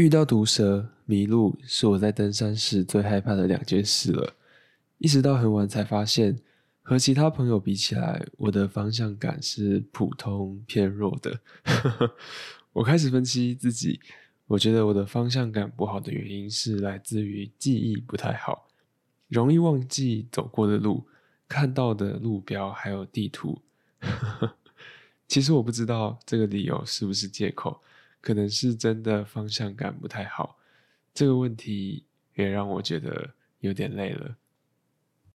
遇到毒蛇、迷路是我在登山时最害怕的两件事了。一直到很晚才发现，和其他朋友比起来，我的方向感是普通偏弱的。我开始分析自己，我觉得我的方向感不好的原因是来自于记忆不太好，容易忘记走过的路、看到的路标还有地图。其实我不知道这个理由是不是借口。可能是真的方向感不太好，这个问题也让我觉得有点累了。